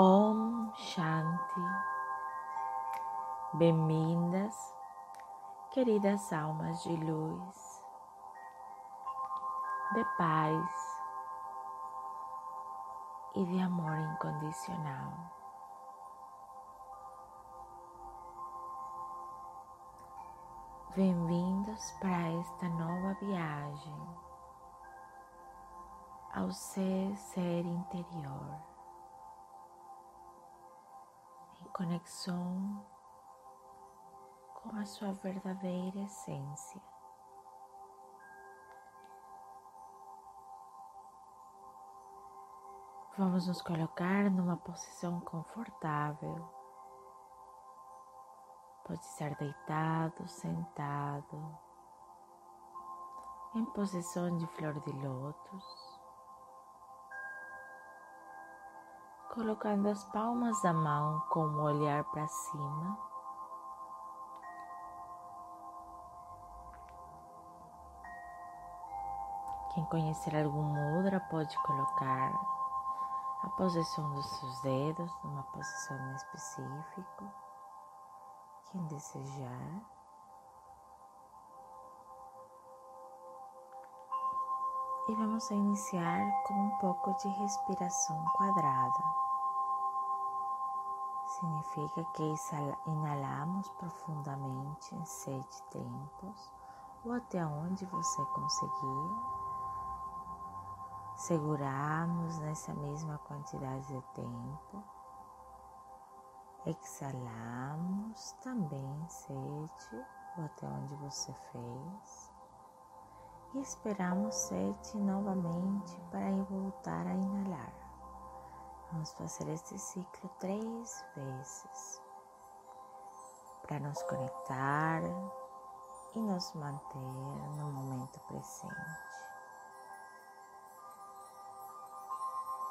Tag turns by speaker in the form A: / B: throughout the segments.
A: Om Shanti. Bem-vindas, queridas almas de luz, de paz e de amor incondicional. Bem-vindos para esta nova viagem ao seu ser interior. Conexão com a sua verdadeira essência. Vamos nos colocar numa posição confortável. Pode ser deitado, sentado, em posição de flor de lótus. Colocando as palmas da mão com o olhar para cima. Quem conhecer algum mudra pode colocar a posição dos seus dedos numa posição específica. Quem desejar. E vamos iniciar com um pouco de respiração quadrada significa que inalamos profundamente em sete tempos ou até onde você conseguir. Seguramos nessa mesma quantidade de tempo. Exalamos também sete ou até onde você fez. E esperamos sete novamente para voltar a inalar. Vamos fazer este ciclo três vezes para nos conectar e nos manter no momento presente.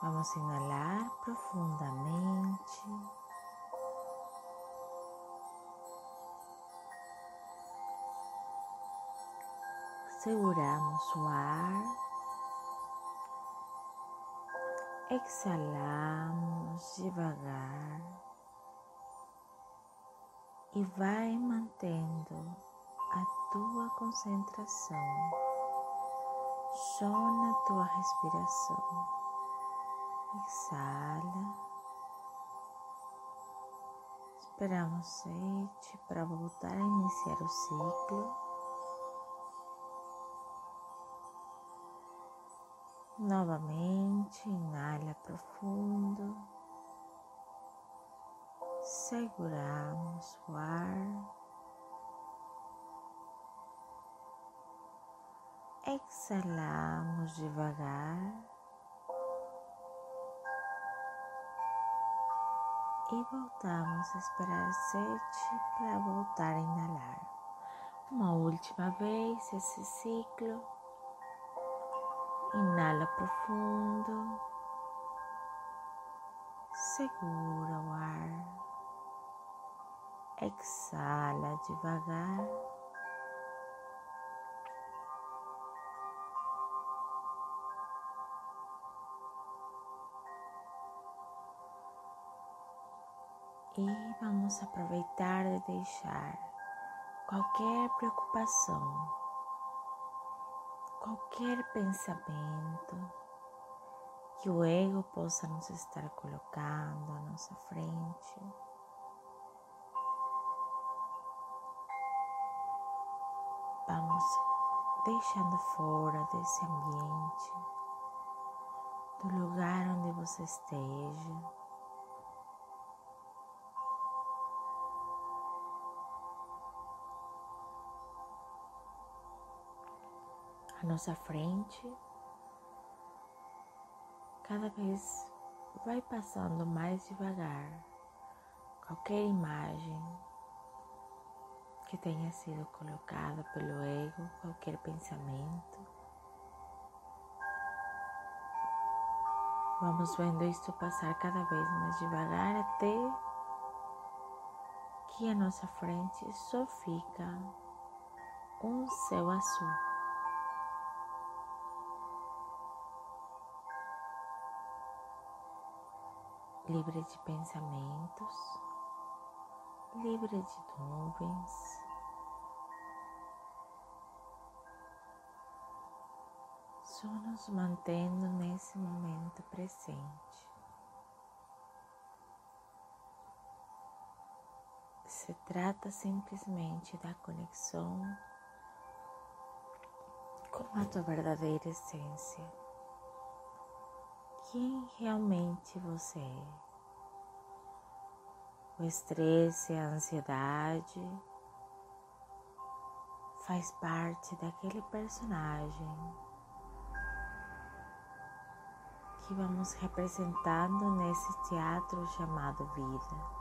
A: Vamos inalar profundamente. Seguramos o ar exhalamos devagar e vai mantendo a tua concentração só na tua respiração. Exala. Esperamos sete para voltar a iniciar o ciclo. Novamente, inala profundo. Seguramos o ar. Exalamos devagar. E voltamos a esperar sete para voltar a inalar. Uma última vez esse ciclo. Inala profundo, segura o ar, exala devagar. E vamos aproveitar de deixar qualquer preocupação qualquer pensamento que o ego possa nos estar colocando à nossa frente. Vamos deixando fora desse ambiente, do lugar onde você esteja. À nossa frente, cada vez vai passando mais devagar qualquer imagem que tenha sido colocada pelo ego, qualquer pensamento. Vamos vendo isto passar cada vez mais devagar até que à nossa frente só fica um céu azul. Livre de pensamentos, livre de nuvens. Só nos mantendo nesse momento presente. Se trata simplesmente da conexão com a tua verdadeira essência. Quem realmente você é. O estresse, a ansiedade faz parte daquele personagem que vamos representando nesse teatro chamado vida.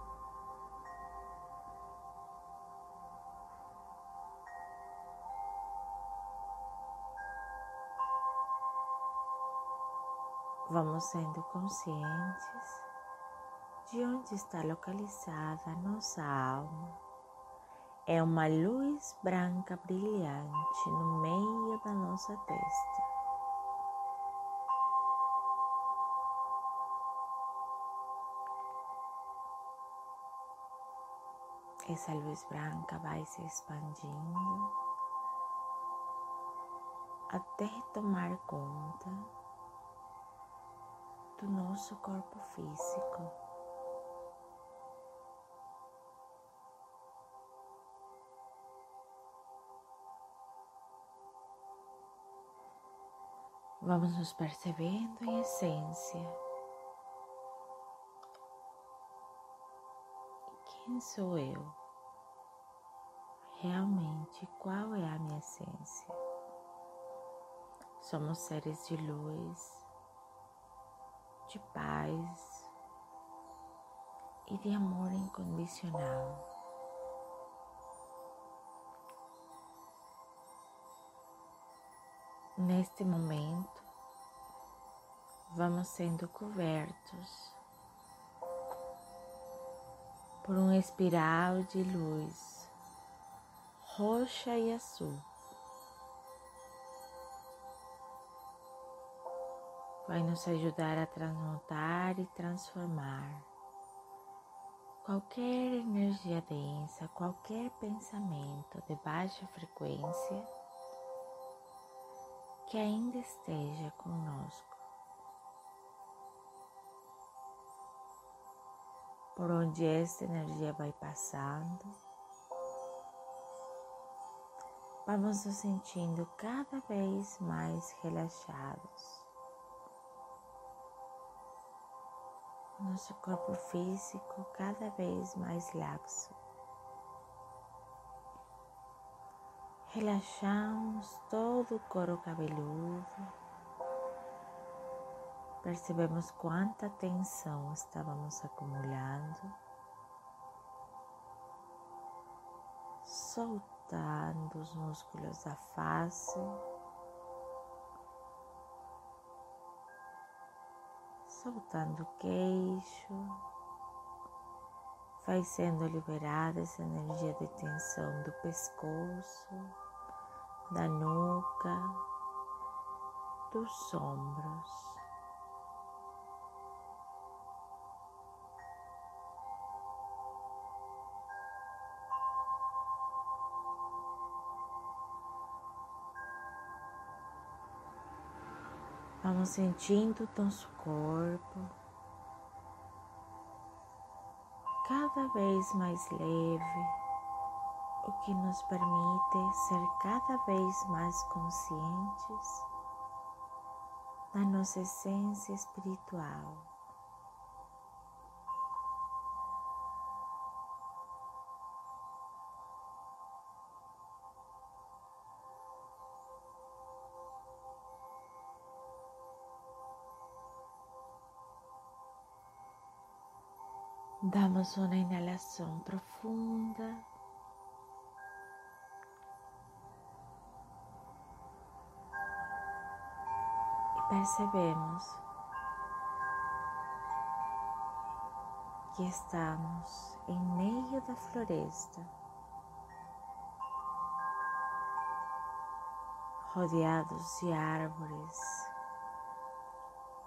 A: Vamos sendo conscientes de onde está localizada nossa alma. É uma luz branca brilhante no meio da nossa testa. Essa luz branca vai se expandindo até tomar conta do nosso corpo físico. Vamos nos percebendo em essência. Quem sou eu? Realmente, qual é a minha essência? Somos seres de luz de paz e de amor incondicional. Neste momento, vamos sendo cobertos por um espiral de luz roxa e azul. Vai nos ajudar a transmutar e transformar qualquer energia densa, qualquer pensamento de baixa frequência que ainda esteja conosco. Por onde esta energia vai passando, vamos nos sentindo cada vez mais relaxados. Nosso corpo físico cada vez mais laxo. Relaxamos todo o couro cabeludo. Percebemos quanta tensão estávamos acumulando. Soltando os músculos da face. Soltando o queixo, vai sendo liberada essa energia de tensão do pescoço, da nuca, dos ombros. Vamos sentindo o nosso corpo cada vez mais leve, o que nos permite ser cada vez mais conscientes da nossa essência espiritual. Damos uma inalação profunda. E percebemos que estamos em meio da floresta, rodeados de árvores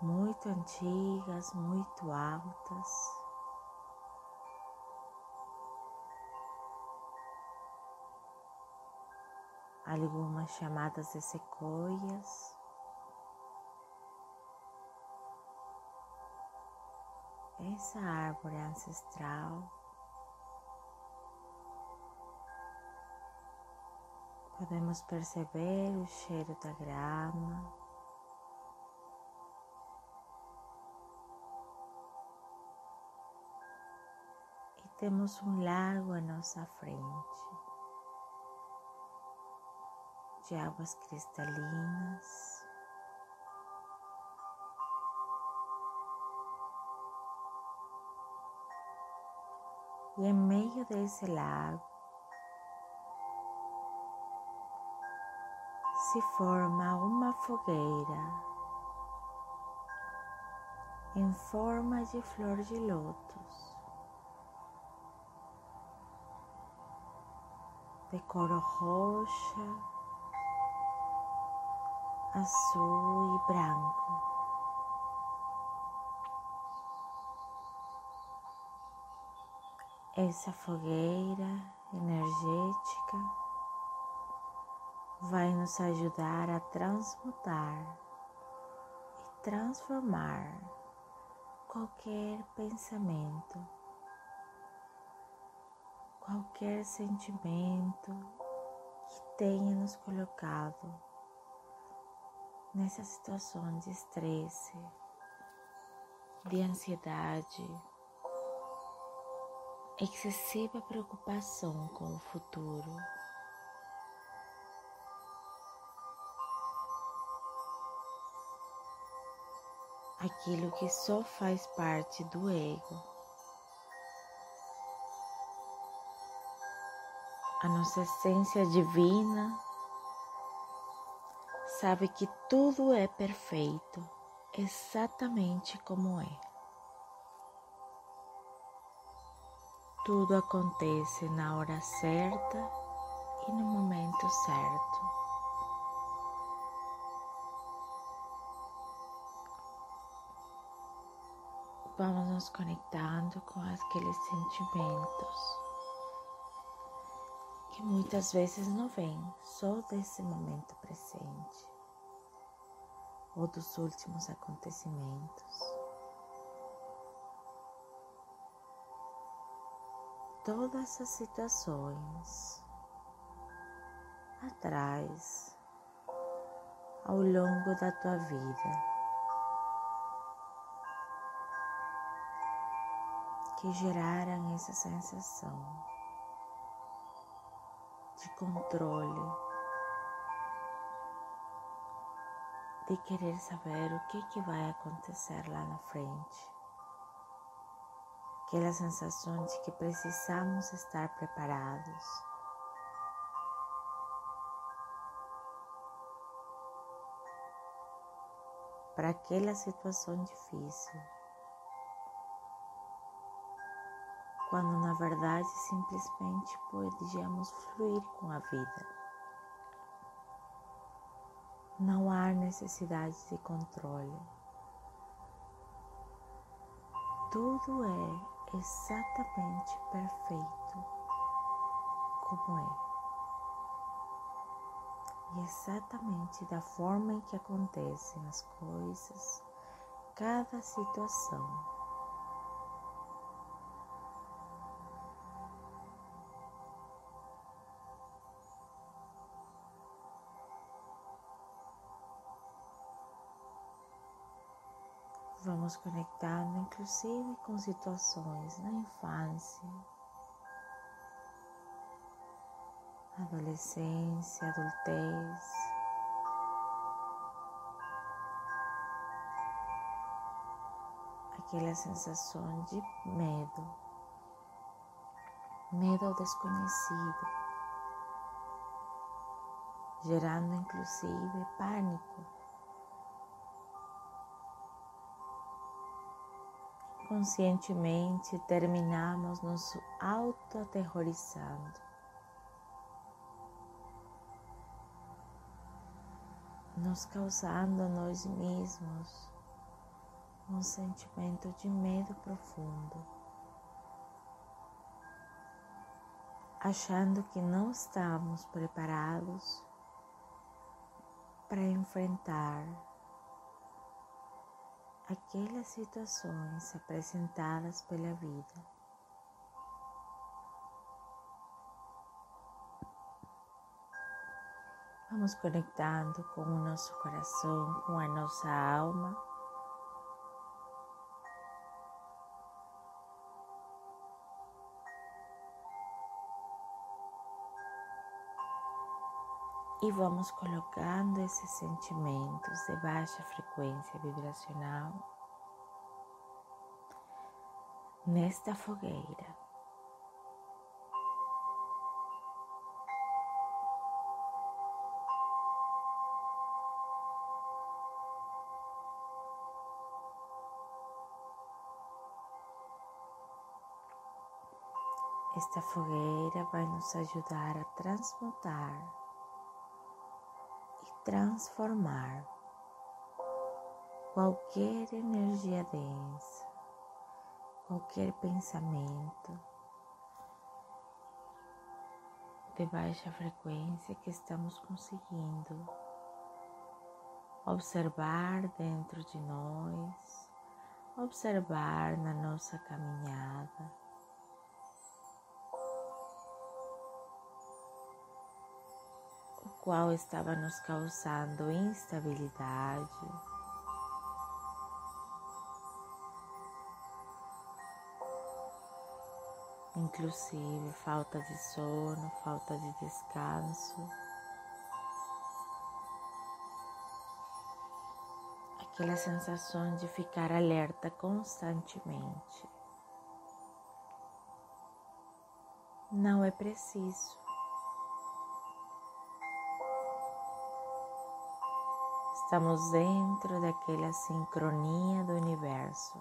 A: muito antigas, muito altas. Algumas chamadas de sequoias. Essa árvore ancestral Podemos perceber o cheiro da grama. E temos um lago à nossa frente, de águas cristalinas. E em meio desse lago se forma uma fogueira em forma de flor de lótus, de cor roxa, azul e branco. Essa fogueira energética vai nos ajudar a transmutar e transformar qualquer pensamento, qualquer sentimento que tenha nos colocado nessa situação de estresse, de ansiedade, excessiva preocupação com o futuro. aquilo que só faz parte do ego. A nossa essência divina sabe que tudo é perfeito, exatamente como é. Tudo acontece na hora certa e no momento certo. vamos nos conectando com aqueles sentimentos que muitas vezes não vêm só desse momento presente ou dos últimos acontecimentos. Todas as situações atrás ao longo da tua vida que geraram essa sensação de controle, de querer saber o que, que vai acontecer lá na frente. Aquela sensação de que precisamos estar preparados. Para aquela situação difícil. Quando na verdade simplesmente podíamos fluir com a vida. Não há necessidade de controle. Tudo é exatamente perfeito como é. E exatamente da forma em que acontecem as coisas, cada situação Conectando inclusive com situações na infância, adolescência, adultez. Aquela sensação de medo, medo ao desconhecido, gerando inclusive pânico. Inconscientemente terminamos nos auto-aterrorizando. Nos causando a nós mesmos um sentimento de medo profundo, achando que não estamos preparados para enfrentar aquelas situações apresentadas pela vida. Vamos conectando com o nosso coração, com a nossa alma. E vamos colocando esses sentimentos de baixa frequência vibracional nesta fogueira. Esta fogueira vai nos ajudar a transmutar transformar qualquer energia densa, qualquer pensamento de baixa frequência que estamos conseguindo observar dentro de nós, observar na nossa caminhada qual estava nos causando instabilidade. Inclusive falta de sono, falta de descanso. Aquela sensação de ficar alerta constantemente. Não é preciso. Estamos dentro daquela sincronia do universo.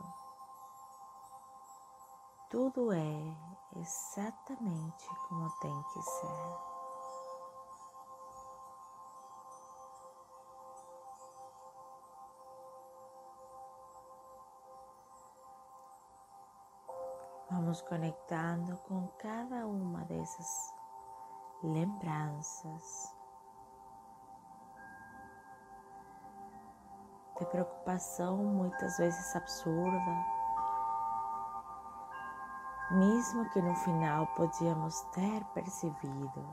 A: Tudo é exatamente como tem que ser. Vamos conectando com cada uma dessas lembranças de preocupação muitas vezes absurda, mesmo que no final podíamos ter percebido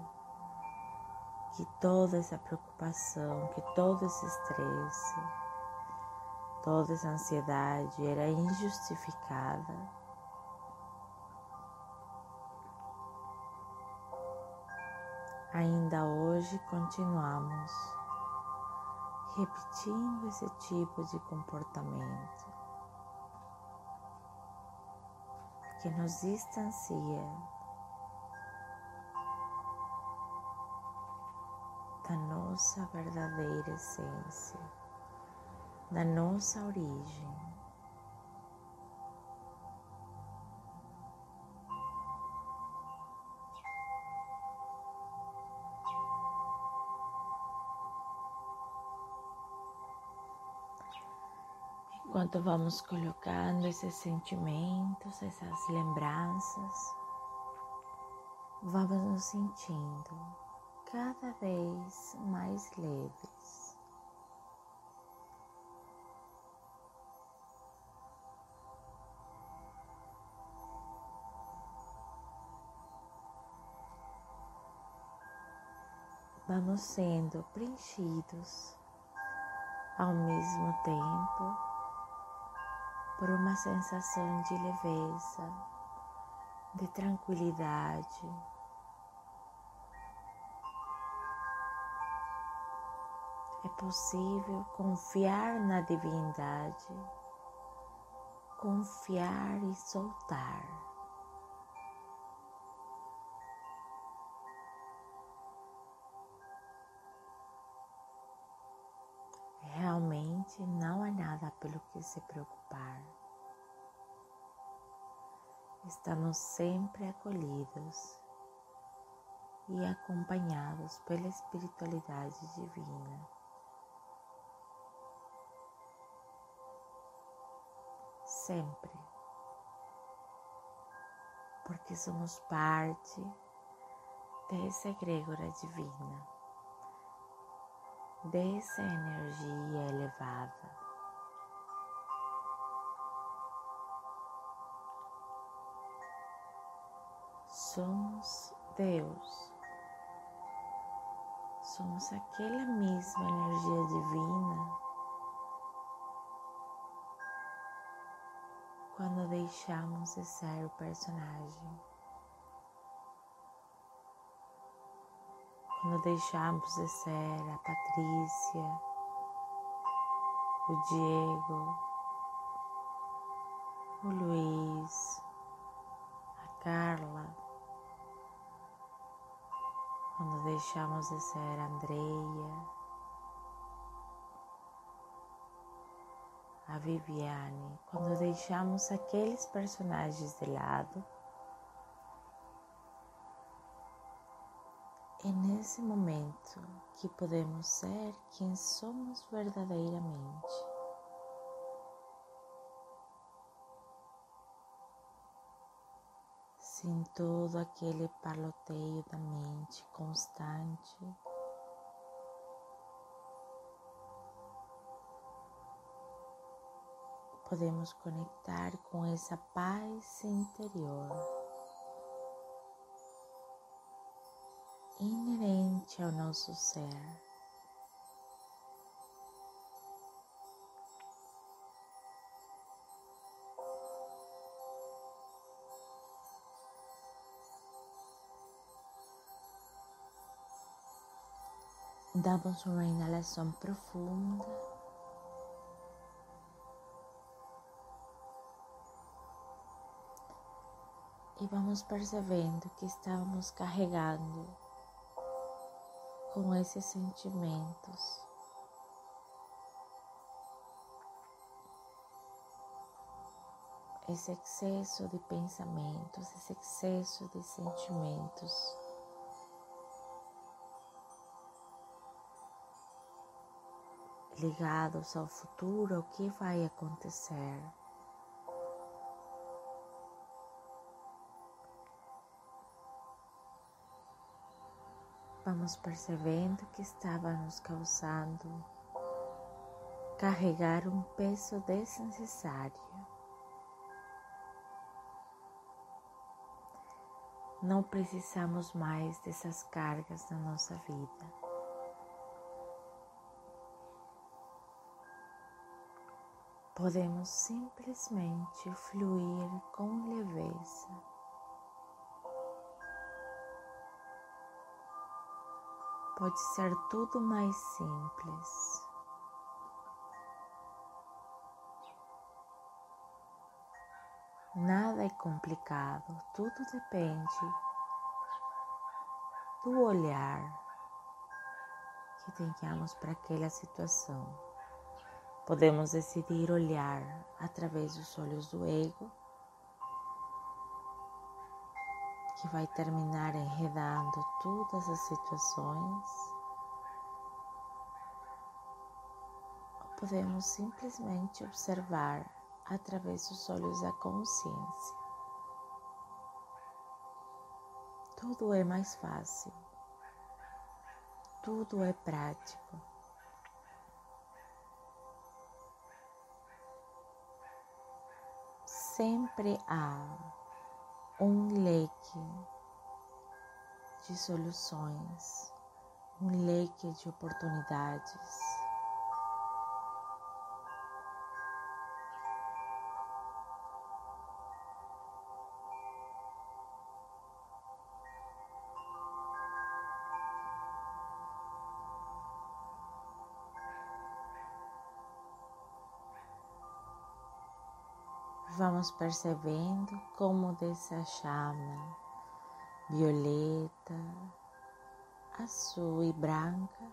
A: que toda essa preocupação, que todo esse estresse, toda essa ansiedade era injustificada. Ainda hoje continuamos repetindo esse tipo de comportamento que nos distancia da nossa verdadeira essência, da nossa origem. Enquanto vamos colocando esses sentimentos, essas lembranças, vamos nos sentindo cada vez mais leves. Vamos sendo preenchidos ao mesmo tempo por uma sensação de leveza, de tranquilidade. É possível confiar na divindade, confiar e soltar. Realmente não há nada pelo que se preocupar. Estamos sempre acolhidos e acompanhados pela espiritualidade divina. sempre, porque somos parte dessa egrégora divina, dessa energia elevada. Somos Deus. Somos aquela mesma energia divina quando deixamos de ser o personagem. Quando deixamos de ser a Patrícia, o Diego, o Luiz, a Carla, quando deixamos de ser a Andreia, a Viviane, quando deixamos aqueles personagens de lado, é nesse momento que podemos ser quem somos verdadeiramente. Sem todo aquele paloteio da mente constante podemos conectar com essa paz interior inerente ao nosso ser. Damos uma inalação profunda. e vamos percebendo que estávamos carregando com esses sentimentos. Esse excesso de pensamentos, esse excesso de sentimentos. Ligados ao futuro, o que vai acontecer. Vamos percebendo que estava nos causando carregar um peso desnecessário. Não precisamos mais dessas cargas na nossa vida. Podemos simplesmente fluir com pode ser tudo mais simples. Nada é complicado, tudo depende do olhar que tenhamos para aquela situação. Podemos decidir olhar através dos olhos do ego que vai terminar enredando todas as situações, ou podemos simplesmente observar através dos olhos da consciência. Tudo é mais fácil, tudo é prático. Sempre há um leque de soluções, um leque de oportunidades. Vamos percebendo como dessa chama violeta, azul e branca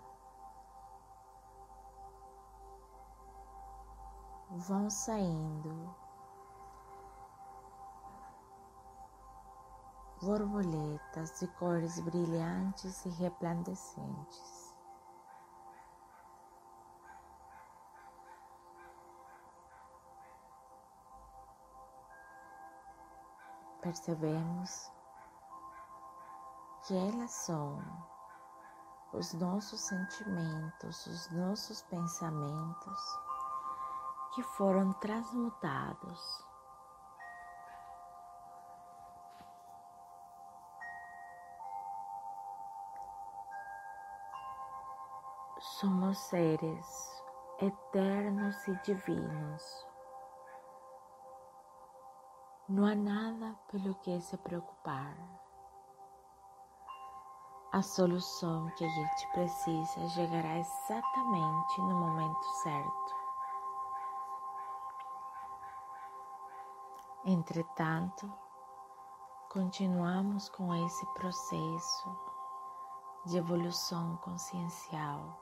A: vão saindo borboletas de cores brilhantes e resplandecentes. Percebemos que elas são os nossos sentimentos, os nossos pensamentos que foram transmutados. Somos seres eternos e divinos. Não há nada pelo que se preocupar. A solução que a gente precisa chegará exatamente no momento certo. Entretanto, continuamos com esse processo de evolução consciencial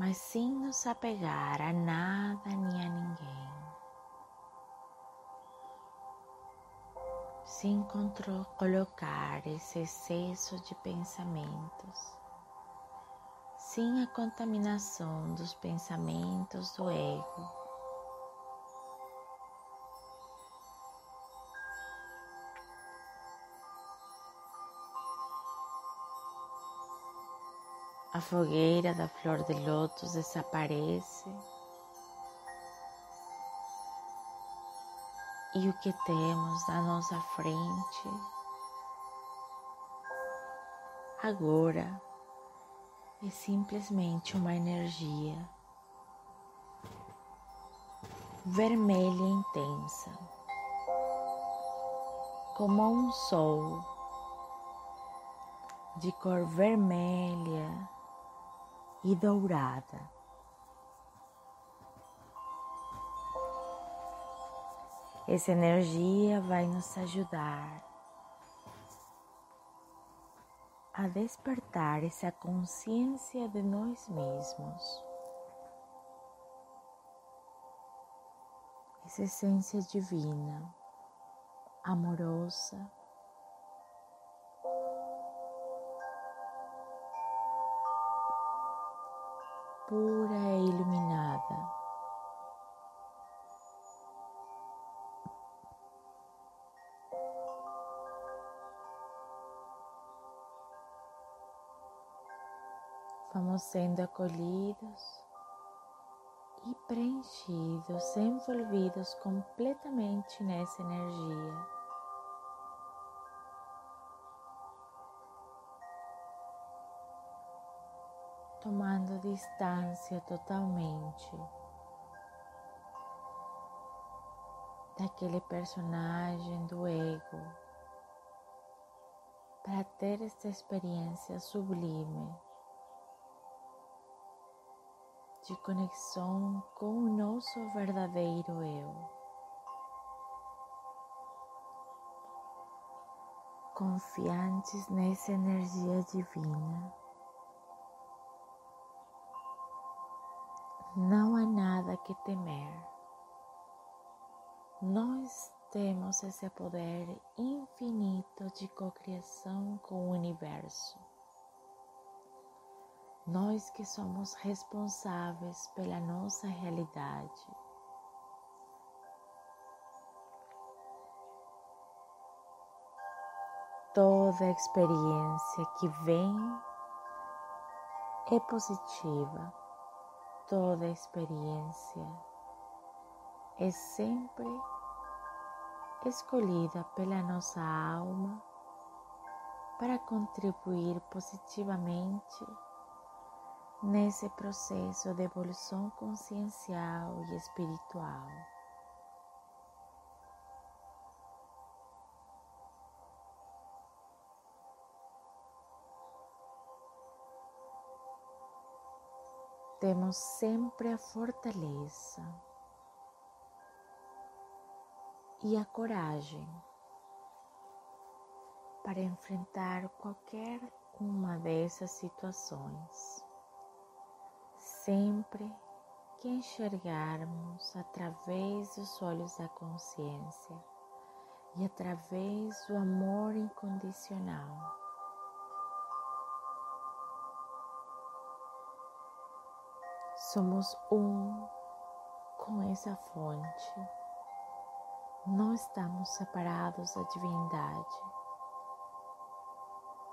A: mas sem nos apegar a nada nem a ninguém. Sem colocar esse excesso de pensamentos, sem a contaminação dos pensamentos do ego A fogueira da flor de lótus desaparece. E o que temos à nossa frente? Agora é simplesmente uma energia vermelha intensa, como um sol de cor vermelha e dourada. Essa energia vai nos ajudar a despertar essa consciência de nós mesmos, essa essência divina, amorosa pura e iluminada. Vamos sendo acolhidos e preenchidos, envolvidos completamente nessa energia. Tomando distância totalmente daquele personagem do ego para ter esta experiência sublime de conexão com o nosso verdadeiro eu. Confiantes nessa energia divina. Não há nada que temer. Nós temos esse poder infinito de cocriação com o universo. Nós que somos responsáveis pela nossa realidade. Toda experiência que vem é positiva toda experiência é sempre escolhida pela nossa alma para contribuir positivamente nesse processo de evolução consciencial e espiritual. Temos sempre a fortaleza e a coragem para enfrentar qualquer uma dessas situações, sempre que enxergarmos através dos olhos da consciência e através do amor incondicional. Somos um com essa fonte. Não estamos separados da divindade.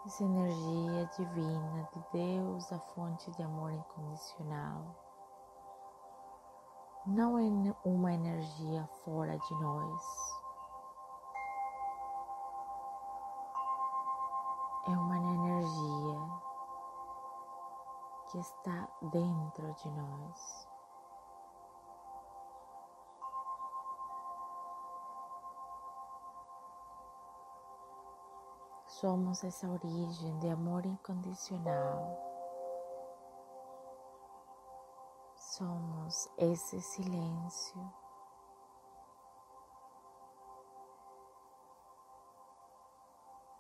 A: Essa energia divina de Deus, a fonte de amor incondicional, não é uma energia fora de nós. É uma energia que está dentro de nós. Somos essa origem de amor incondicional. Somos esse silêncio.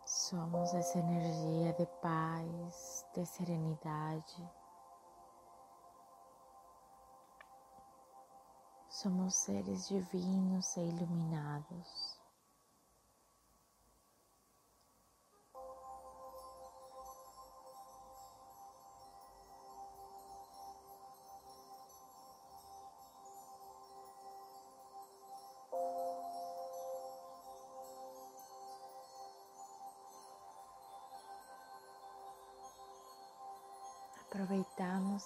A: Somos essa energia de paz, de serenidade. Somos seres divinos e iluminados.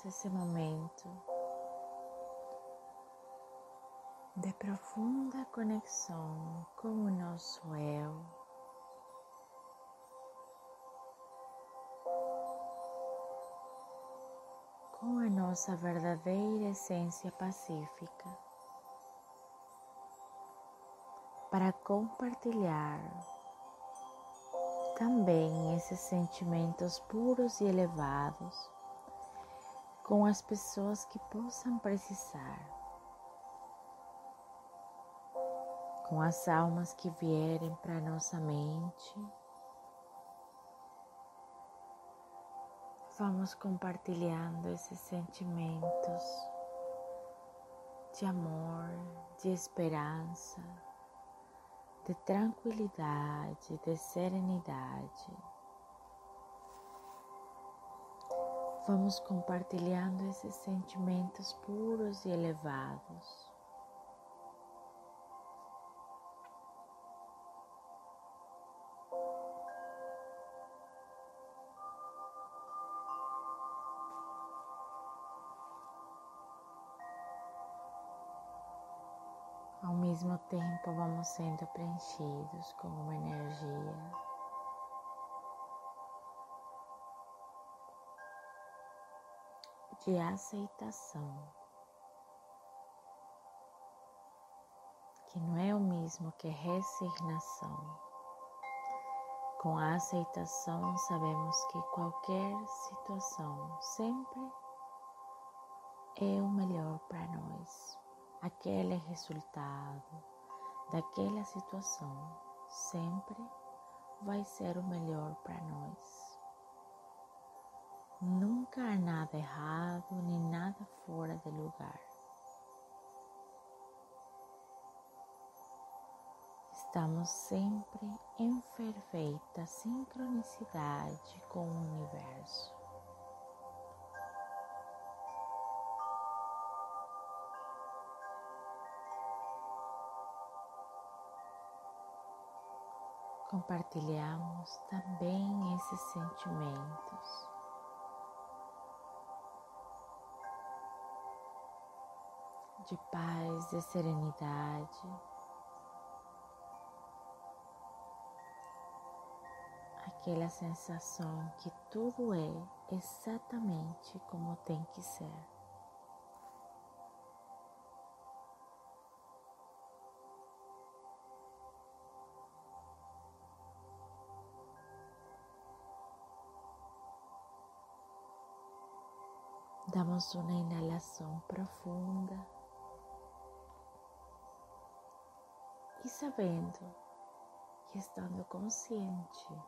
A: Esse momento de profunda conexão com o nosso eu. Com a nossa verdadeira essência pacífica, para compartilhar também esses sentimentos puros e elevados com as pessoas que possam precisar, com as almas que vierem para nossa mente. Vamos compartilhando esses sentimentos de amor, de esperança, de tranquilidade, de serenidade. Vamos compartilhando esses sentimentos puros e elevados. Ao mesmo tempo, vamos sendo preenchidos com uma energia de aceitação, que não é o mesmo que resignação. Com a aceitação, sabemos que qualquer situação sempre é o melhor para nós. Aquele resultado daquela situação sempre vai ser o melhor para nós. Nunca há nada errado nem nada fora de lugar. Estamos sempre em perfeita sincronicidade com o universo. Compartilhamos também esses sentimentos de paz, de serenidade. Aquela sensação que tudo é exatamente como tem que ser. Damos uma inalação profunda. E sabendo que estando consciente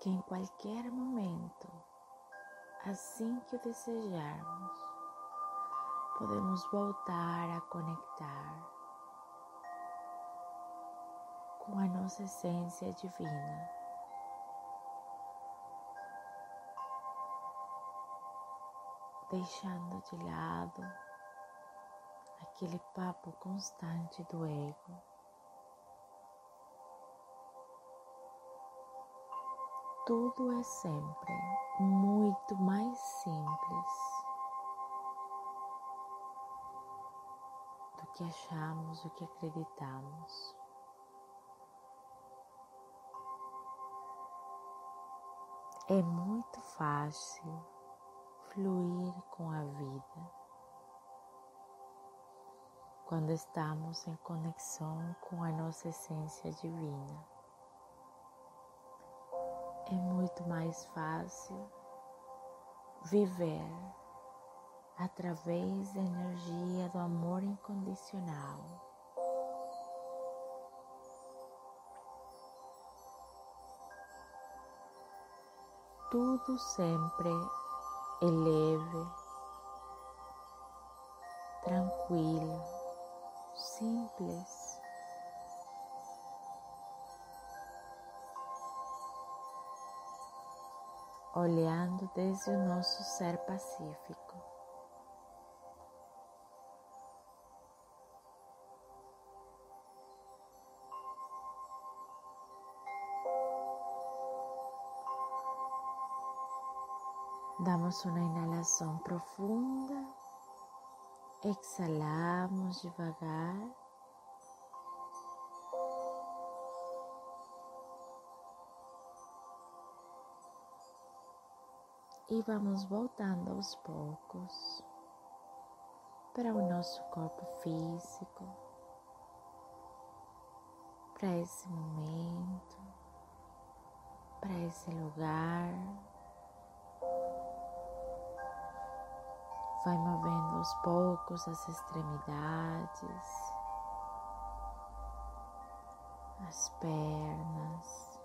A: que em qualquer momento, assim que o desejarmos, podemos voltar a conectar com a nossa essência divina. Deixando de lado aquele papo constante do ego. Tudo é sempre muito mais simples do que achamos, o que acreditamos. É muito fácil fluir com a vida quando estamos em conexão com a nossa essência divina. É muito mais fácil viver através da energia do amor incondicional tudo sempre é leve, tranquilo, simples. Olhando desde o nosso ser pacífico. Damos uma inalação profunda, exalamos devagar. E vamos voltando aos poucos para o nosso corpo físico, para esse momento, para esse lugar. Vai movendo aos poucos as extremidades, as pernas,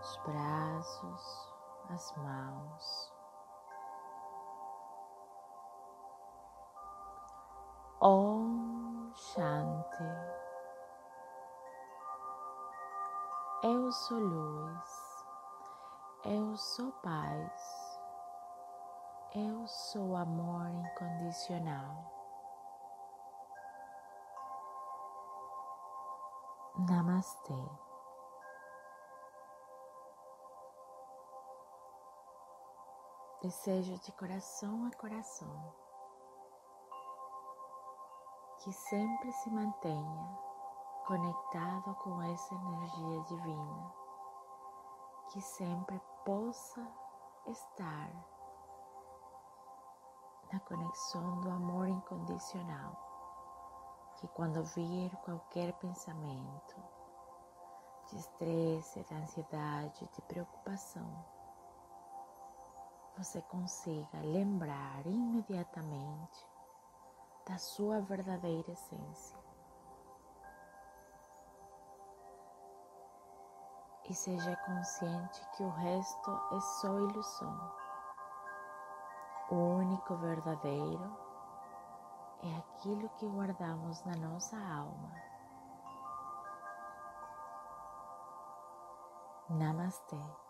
A: os braços, as mãos. Om Shanti. Eu sou luz, eu sou paz. Eu sou amor incondicional. Namastê. Desejo de coração a coração que sempre se mantenha conectado com essa energia divina, que sempre possa estar na conexão do amor incondicional, que quando vir qualquer pensamento de estresse, de ansiedade, de preocupação, você consiga lembrar imediatamente da sua verdadeira essência. E seja consciente que o resto é só ilusão. O único verdadeiro é aquilo que guardamos na nossa alma. Namastê.